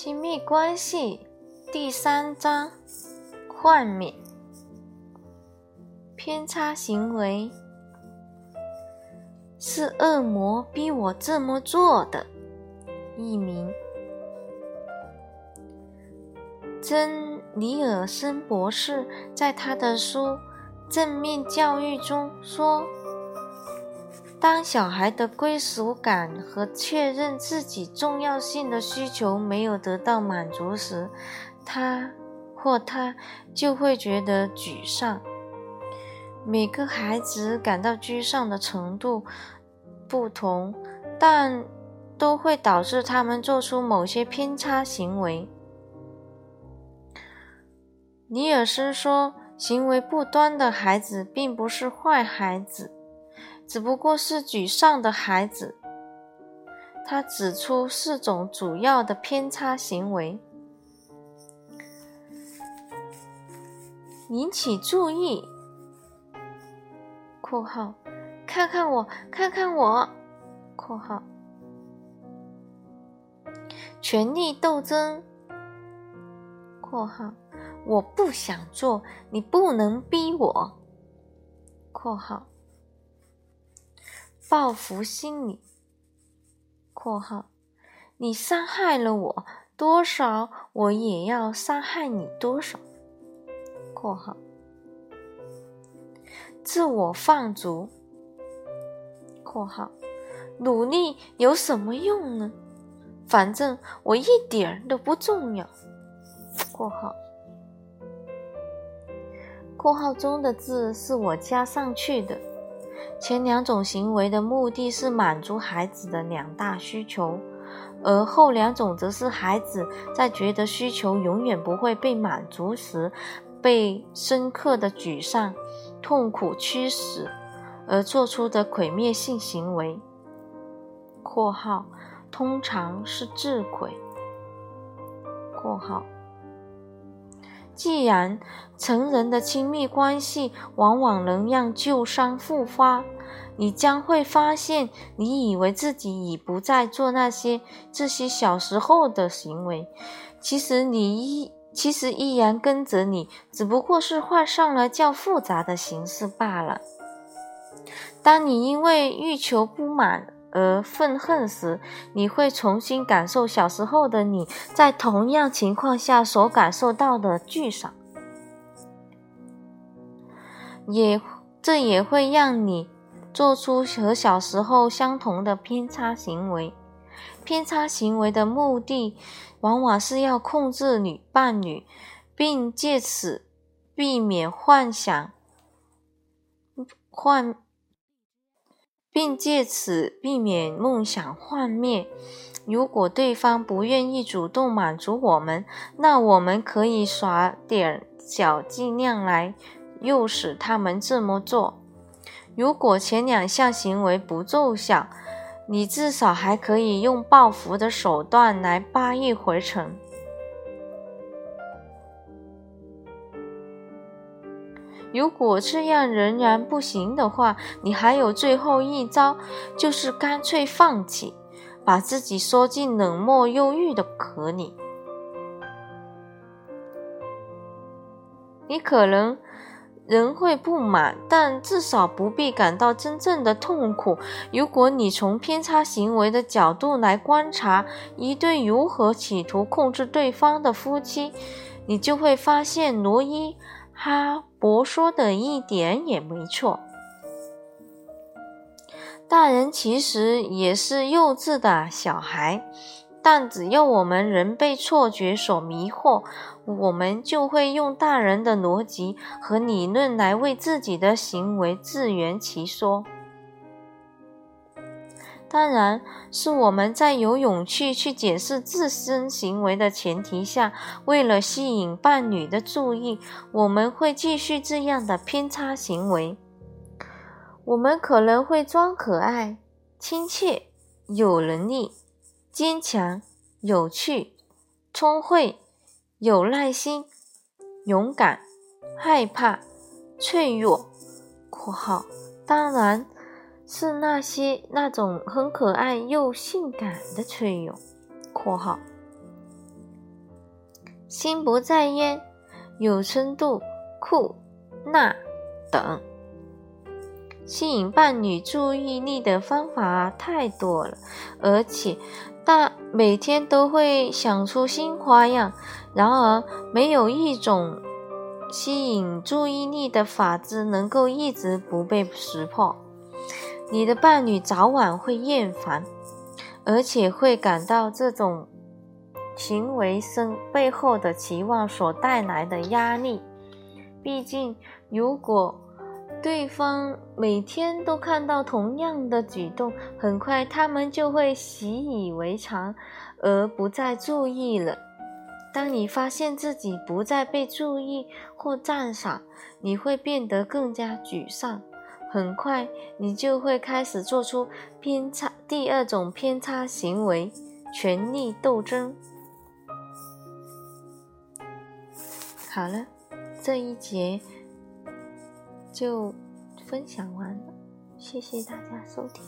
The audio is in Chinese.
亲密关系第三章：幻灭、偏差行为，是恶魔逼我这么做的。译名：珍尼尔森博士在他的书《正面教育》中说。当小孩的归属感和确认自己重要性的需求没有得到满足时，他或他就会觉得沮丧。每个孩子感到沮丧的程度不同，但都会导致他们做出某些偏差行为。尼尔斯说：“行为不端的孩子并不是坏孩子。”只不过是沮丧的孩子。他指出四种主要的偏差行为，引起注意。（括号）看看我，看看我。（括号）权力斗争。（括号）我不想做，你不能逼我。（括号）报复心理（括号）你伤害了我多少，我也要伤害你多少（括号）自我放逐（括号）努力有什么用呢？反正我一点儿都不重要（括号）括号中的字是我加上去的。前两种行为的目的是满足孩子的两大需求，而后两种则是孩子在觉得需求永远不会被满足时，被深刻的沮丧、痛苦驱使而做出的毁灭性行为（括号通常是自毁）（括号）。既然成人的亲密关系往往能让旧伤复发，你将会发现，你以为自己已不再做那些这些小时候的行为，其实你依其实依然跟着你，只不过是换上了较复杂的形式罢了。当你因为欲求不满，而愤恨时，你会重新感受小时候的你在同样情况下所感受到的沮丧，也这也会让你做出和小时候相同的偏差行为。偏差行为的目的往往是要控制女伴侣，并借此避免幻想幻。并借此避免梦想幻灭。如果对方不愿意主动满足我们，那我们可以耍点小伎俩来诱使他们这么做。如果前两项行为不奏效，你至少还可以用报复的手段来扒一回城。如果这样仍然不行的话，你还有最后一招，就是干脆放弃，把自己缩进冷漠忧郁的壳里。你可能仍会不满，但至少不必感到真正的痛苦。如果你从偏差行为的角度来观察一对如何企图控制对方的夫妻，你就会发现罗伊。哈勃说的一点也没错。大人其实也是幼稚的小孩，但只要我们仍被错觉所迷惑，我们就会用大人的逻辑和理论来为自己的行为自圆其说。当然是我们在有勇气去解释自身行为的前提下，为了吸引伴侣的注意，我们会继续这样的偏差行为。我们可能会装可爱、亲切、有能力、坚强、有趣、聪慧、有耐心、勇敢、害怕、脆弱（括号当然）。是那些那种很可爱又性感的崔勇（括号）心不在焉、有深度、酷、那等。吸引伴侣注意力的方法太多了，而且大每天都会想出新花样。然而，没有一种吸引注意力的法子能够一直不被识破。你的伴侣早晚会厌烦，而且会感到这种行为生背后的期望所带来的压力。毕竟，如果对方每天都看到同样的举动，很快他们就会习以为常，而不再注意了。当你发现自己不再被注意或赞赏，你会变得更加沮丧。很快，你就会开始做出偏差第二种偏差行为——权力斗争。好了，这一节。就分享完了，谢谢大家收听。